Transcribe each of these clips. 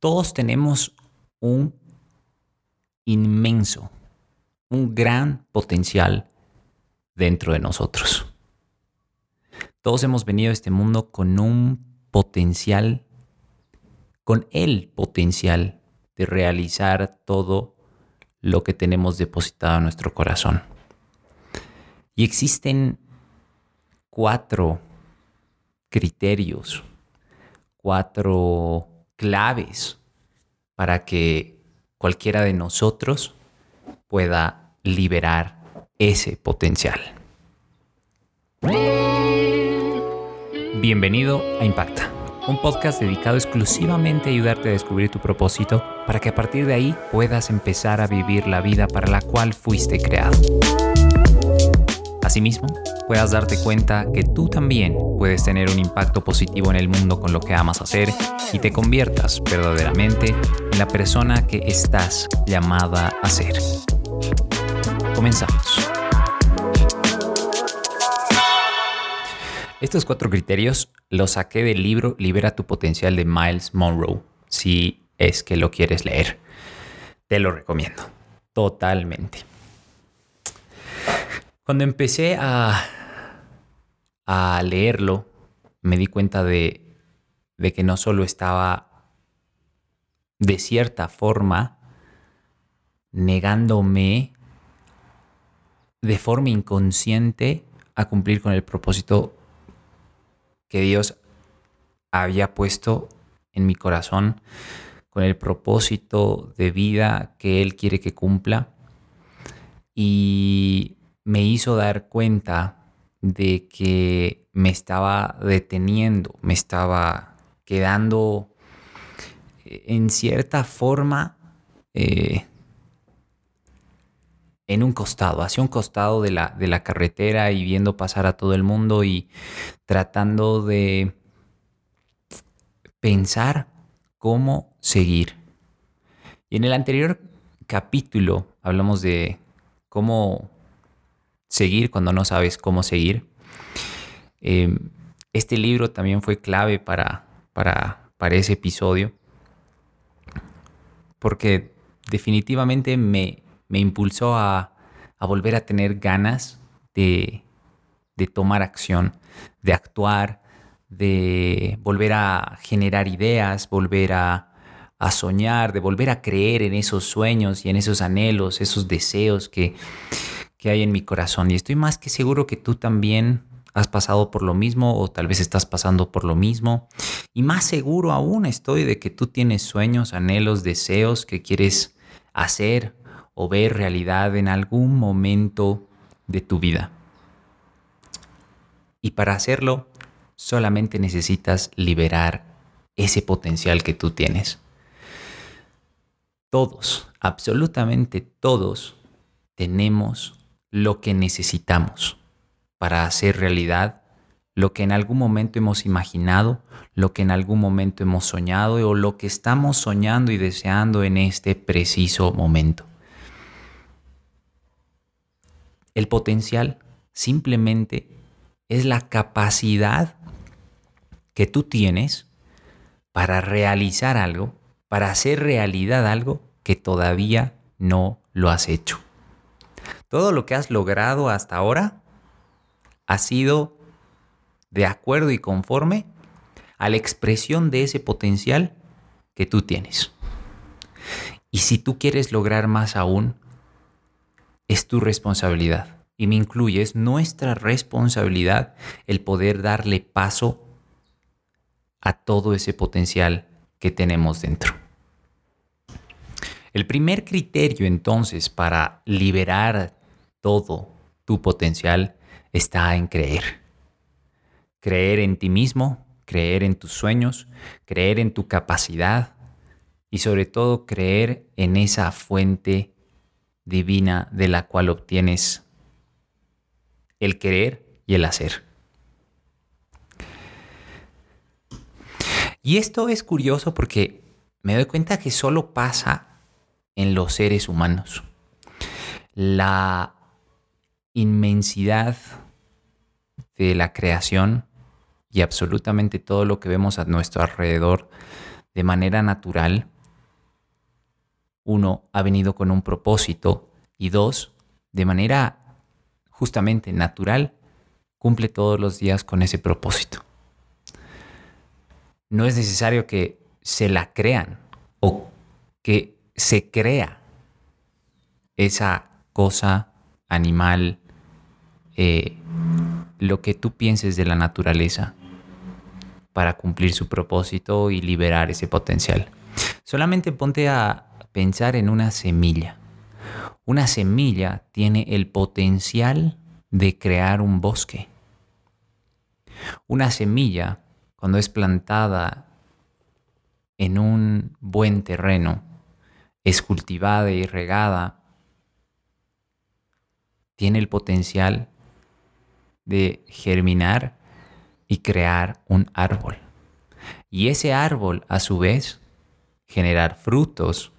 Todos tenemos un inmenso, un gran potencial dentro de nosotros. Todos hemos venido a este mundo con un potencial, con el potencial de realizar todo lo que tenemos depositado en nuestro corazón. Y existen cuatro criterios, cuatro claves para que cualquiera de nosotros pueda liberar ese potencial. Bienvenido a Impacta, un podcast dedicado exclusivamente a ayudarte a descubrir tu propósito para que a partir de ahí puedas empezar a vivir la vida para la cual fuiste creado. Asimismo, puedas darte cuenta que tú también puedes tener un impacto positivo en el mundo con lo que amas hacer y te conviertas verdaderamente en la persona que estás llamada a ser. Comenzamos. Estos cuatro criterios los saqué del libro Libera tu potencial de Miles Monroe, si es que lo quieres leer. Te lo recomiendo, totalmente. Cuando empecé a, a leerlo, me di cuenta de, de que no solo estaba de cierta forma negándome de forma inconsciente a cumplir con el propósito que Dios había puesto en mi corazón con el propósito de vida que Él quiere que cumpla. Y me hizo dar cuenta de que me estaba deteniendo, me estaba quedando eh, en cierta forma eh, en un costado, hacia un costado de la, de la carretera y viendo pasar a todo el mundo y tratando de pensar cómo seguir. Y en el anterior capítulo hablamos de cómo seguir cuando no sabes cómo seguir. Em, este libro también fue clave para, para, para ese episodio porque definitivamente me, me impulsó a, volver a tener ganas de, tomar acción, de actuar, de volver a generar ideas, volver a, soñar, de volver a creer en esos sueños y en esos anhelos, esos deseos que, que hay en mi corazón. Y estoy más que seguro que tú también has pasado por lo mismo o tal vez estás pasando por lo mismo. Y más seguro aún estoy de que tú tienes sueños, anhelos, deseos que quieres hacer o ver realidad en algún momento de tu vida. Y para hacerlo, solamente necesitas liberar ese potencial que tú tienes. Todos, absolutamente todos, tenemos lo que necesitamos para hacer realidad lo que en algún momento hemos imaginado, lo que en algún momento hemos soñado o lo que estamos soñando y deseando en este preciso momento. El potencial simplemente es la capacidad que tú tienes para realizar algo, para hacer realidad algo que todavía no lo has hecho. Todo lo que has logrado hasta ahora ha sido de acuerdo y conforme a la expresión de ese potencial que tú tienes. Y si tú quieres lograr más aún, es tu responsabilidad. Y me incluye, es nuestra responsabilidad el poder darle paso a todo ese potencial que tenemos dentro. El primer criterio entonces para liberar todo tu potencial está en creer. Creer en ti mismo, creer en tus sueños, creer en tu capacidad y sobre todo creer en esa fuente divina de la cual obtienes el querer y el hacer. Y esto es curioso porque me doy cuenta que solo pasa en los seres humanos. La inmensidad de la creación y absolutamente todo lo que vemos a nuestro alrededor de manera natural, uno, ha venido con un propósito y dos, de manera justamente natural, cumple todos los días con ese propósito. No es necesario que se la crean o que se crea esa cosa, animal, eh, lo que tú pienses de la naturaleza para cumplir su propósito y liberar ese potencial. Solamente ponte a pensar en una semilla. Una semilla tiene el potencial de crear un bosque. Una semilla, cuando es plantada en un buen terreno, es cultivada y regada, tiene el potencial de germinar y crear un árbol. Y ese árbol, a su vez, generar frutos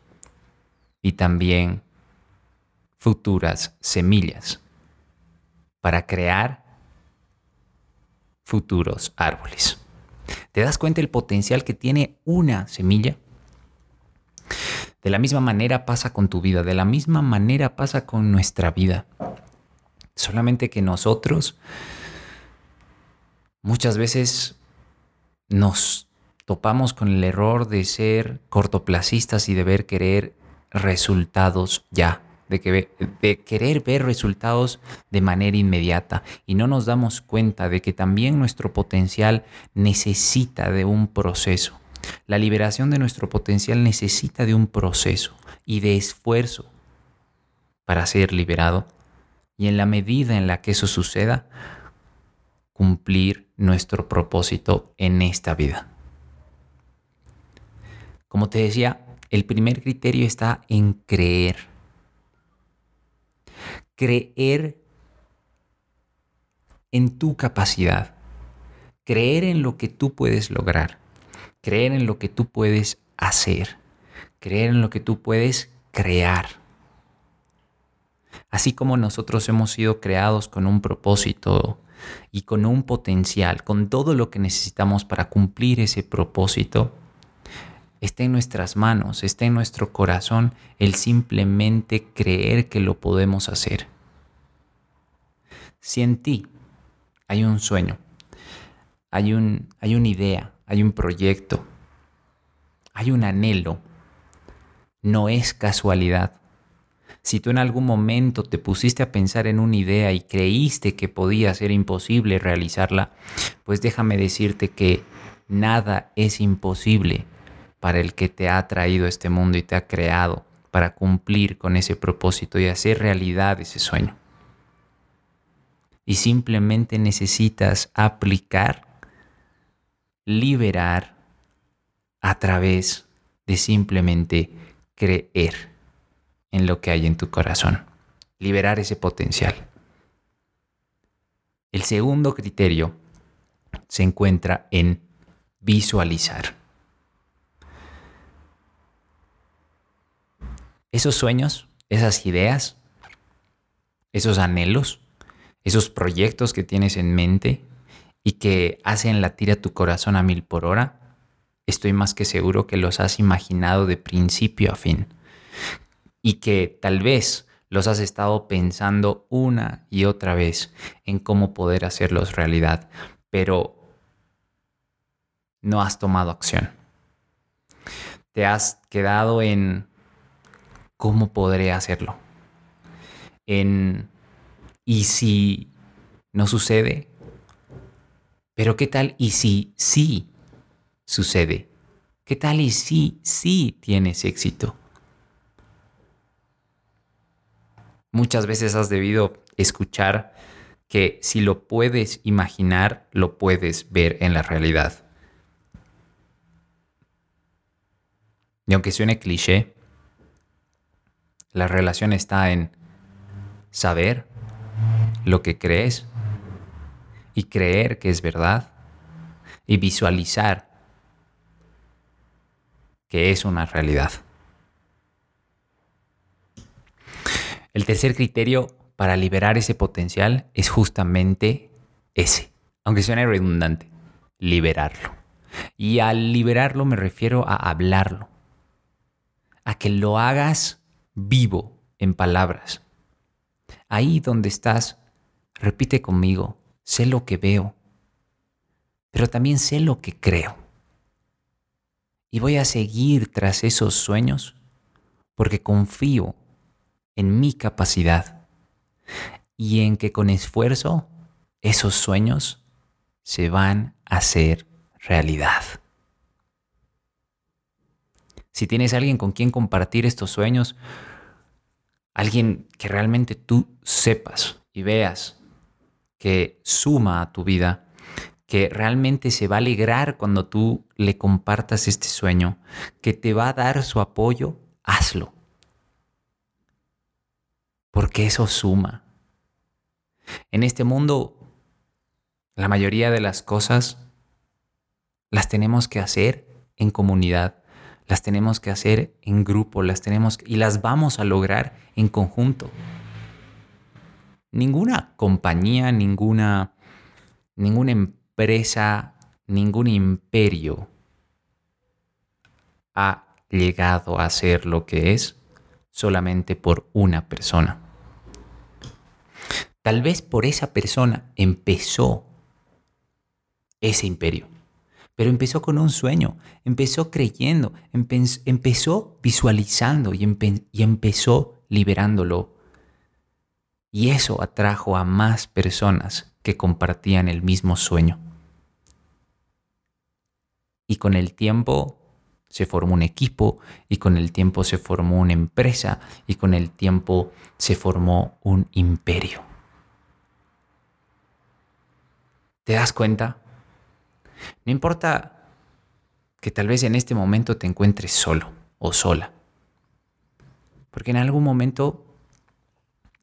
y también futuras semillas para crear futuros árboles. ¿Te das cuenta el potencial que tiene una semilla? De la misma manera pasa con tu vida, de la misma manera pasa con nuestra vida. Solamente que nosotros muchas veces nos topamos con el error de ser cortoplacistas y de ver querer resultados ya, de querer ver resultados de manera inmediata y no nos damos cuenta de que también nuestro potencial necesita de un proceso. La liberación de nuestro potencial necesita de un proceso y de esfuerzo para ser liberado y en la medida en la que eso suceda, cumplir nuestro propósito en esta vida. Como te decía, el primer criterio está en creer. Creer en tu capacidad. Creer en lo que tú puedes lograr. Creer en lo que tú puedes hacer. Creer en lo que tú puedes crear. Así como nosotros hemos sido creados con un propósito y con un potencial, con todo lo que necesitamos para cumplir ese propósito, está en nuestras manos, está en nuestro corazón el simplemente creer que lo podemos hacer. Si en ti hay un sueño, hay, un, hay una idea, hay un proyecto, hay un anhelo, no es casualidad. Si tú en algún momento te pusiste a pensar en una idea y creíste que podía ser imposible realizarla, pues déjame decirte que nada es imposible para el que te ha traído este mundo y te ha creado para cumplir con ese propósito y hacer realidad ese sueño. Y simplemente necesitas aplicar, liberar a través de simplemente creer en lo que hay en tu corazón. Liberar ese potencial. El segundo criterio se encuentra en visualizar. esos sueños, esas ideas, esos anhelos, esos proyectos que tienes en mente y que hacen latir a tu corazón a mil por hora, estoy más que seguro que los has imaginado de principio a fin y que tal vez los has estado pensando una y otra vez en cómo poder hacerlos realidad, pero no has tomado acción. Te has quedado en ¿cómo podré hacerlo? En, ¿y si no sucede? Pero ¿qué tal y si sí sucede? ¿Qué tal y si sí tienes éxito? Muchas veces has debido escuchar que si lo puedes imaginar, lo puedes ver en la realidad. Y aunque suene cliché, la relación está en saber lo que crees y creer que es verdad y visualizar que es una realidad. El tercer criterio para liberar ese potencial es justamente ese, aunque suene redundante, liberarlo. Y al liberarlo me refiero a hablarlo, a que lo hagas vivo en palabras. Ahí donde estás, repite conmigo, sé lo que veo, pero también sé lo que creo. Y voy a seguir tras esos sueños porque confío en mi capacidad y en que con esfuerzo esos sueños se van a hacer realidad. Si tienes alguien con quien compartir estos sueños, alguien que realmente tú sepas y veas que suma a tu vida, que realmente se va a alegrar cuando tú le compartas este sueño, que te va a dar su apoyo, hazlo. Porque eso suma. En este mundo, la mayoría de las cosas las tenemos que hacer en comunidad, las tenemos que hacer en grupo, las tenemos y las vamos a lograr en conjunto. Ninguna compañía, ninguna ninguna empresa, ningún imperio ha llegado a ser lo que es solamente por una persona. Tal vez por esa persona empezó ese imperio. Pero empezó con un sueño, empezó creyendo, empezó visualizando y, y empezó liberándolo. Y eso atrajo a más personas que compartían el mismo sueño. Y con el tiempo se formó un equipo y con el tiempo se formó una empresa y con el tiempo se formó un imperio. ¿Te das cuenta? No importa que tal vez en este momento te encuentres solo o sola. Porque en algún momento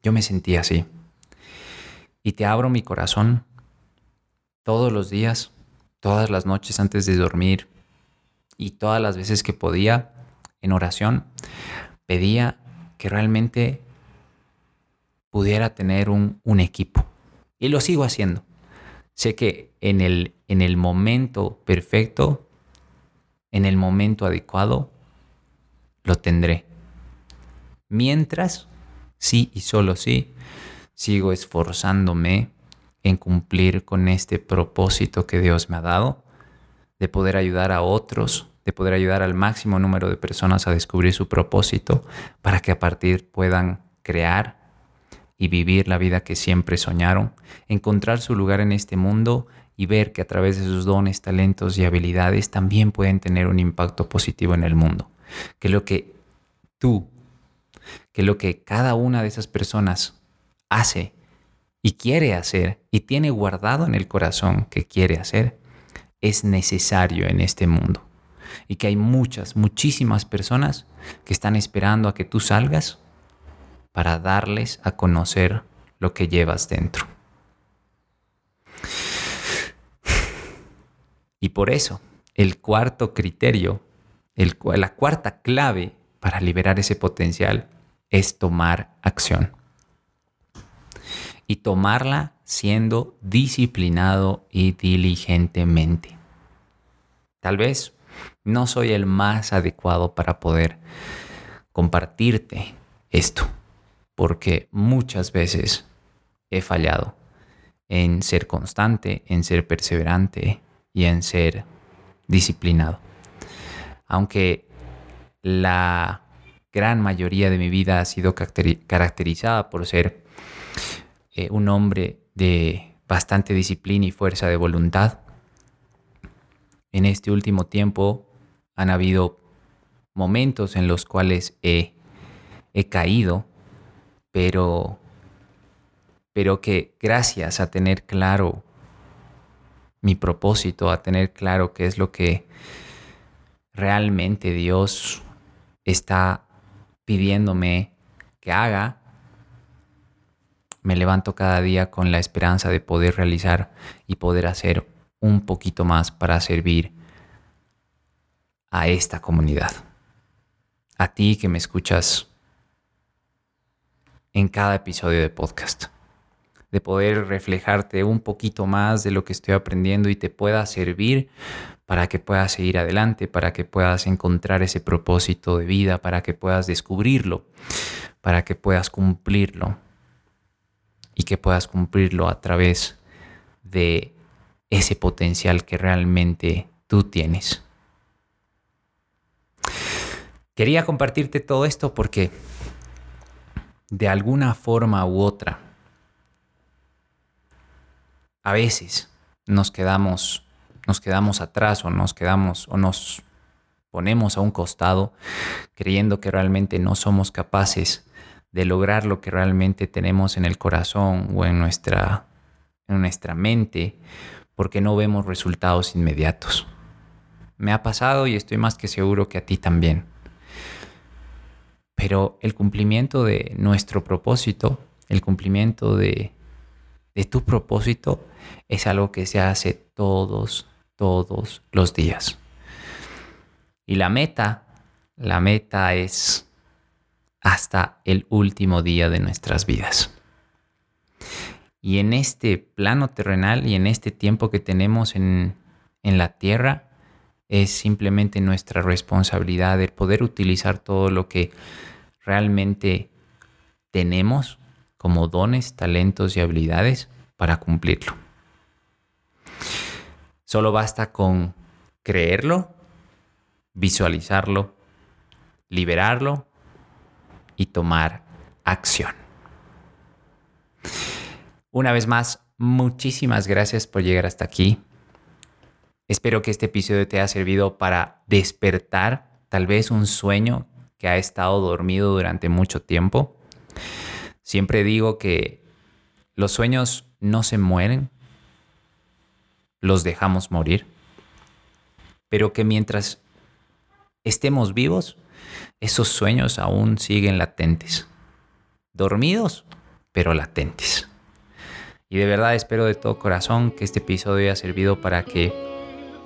yo me sentí así. Y te abro mi corazón todos los días, todas las noches antes de dormir y todas las veces que podía en oración, pedía que realmente pudiera tener un, un equipo. Y lo sigo haciendo. Sé que en el, en el momento perfecto, en el momento adecuado, lo tendré. Mientras, sí y solo sí, sigo esforzándome en cumplir con este propósito que Dios me ha dado, de poder ayudar a otros, de poder ayudar al máximo número de personas a descubrir su propósito, para que a partir puedan crear y vivir la vida que siempre soñaron, encontrar su lugar en este mundo y ver que a través de sus dones, talentos y habilidades también pueden tener un impacto positivo en el mundo. Que lo que tú, que lo que cada una de esas personas hace y quiere hacer y tiene guardado en el corazón que quiere hacer, es necesario en este mundo. Y que hay muchas, muchísimas personas que están esperando a que tú salgas para darles a conocer lo que llevas dentro. Y por eso, el cuarto criterio, el, la cuarta clave para liberar ese potencial es tomar acción. Y tomarla siendo disciplinado y diligentemente. Tal vez no soy el más adecuado para poder compartirte esto porque muchas veces he fallado en ser constante, en ser perseverante y en ser disciplinado. Aunque la gran mayoría de mi vida ha sido caracterizada por ser eh, un hombre de bastante disciplina y fuerza de voluntad, en este último tiempo han habido momentos en los cuales he, he caído pero, pero que gracias a tener claro mi propósito, a tener claro qué es lo que realmente Dios está pidiéndome que haga, me levanto cada día con la esperanza de poder realizar y poder hacer un poquito más para servir a esta comunidad. A ti que me escuchas en cada episodio de podcast. de poder reflejarte un poquito más de lo que estoy aprendiendo y te pueda servir para que puedas seguir adelante, para que puedas encontrar ese propósito de vida, para que puedas descubrirlo, para que puedas cumplirlo y que puedas cumplirlo a través de ese potencial que realmente tú tienes. Quería compartirte todo esto porque de alguna forma u otra, a veces nos quedamos, nos quedamos atrás o nos quedamos o nos ponemos a un costado creyendo que realmente no somos capaces de lograr lo que realmente tenemos en el corazón o en nuestra, en nuestra mente porque no vemos resultados inmediatos. Me ha pasado y estoy más que seguro que a ti también. Pero el cumplimiento de nuestro propósito, el cumplimiento de, de tu propósito, es algo que se hace todos, todos los días. Y la meta, la meta es hasta el último día de nuestras vidas. Y en este plano terrenal y en este tiempo que tenemos en, en la tierra, es simplemente nuestra responsabilidad de poder utilizar todo lo que realmente tenemos como dones, talentos y habilidades para cumplirlo. Solo basta con creerlo, visualizarlo, liberarlo y tomar acción. Una vez más, muchísimas gracias por llegar hasta aquí. Espero que este episodio te haya servido para despertar tal vez un sueño que ha estado dormido durante mucho tiempo. Siempre digo que los sueños no se mueren, los dejamos morir, pero que mientras estemos vivos, esos sueños aún siguen latentes. Dormidos, pero latentes. Y de verdad espero de todo corazón que este episodio haya servido para que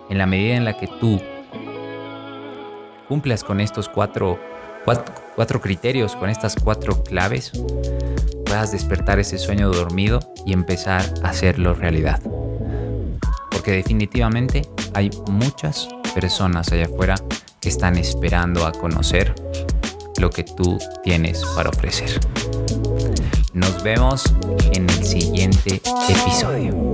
en la medida en la que tú cumplas con estos cuatro, criterios, con estas cuatro claves, puedas despertar ese sueño dormido y empezar a hacerlo realidad. Porque definitivamente hay muchas personas allá afuera que están esperando a conocer lo que tú tienes para ofrecer. Nos vemos en el siguiente episodio.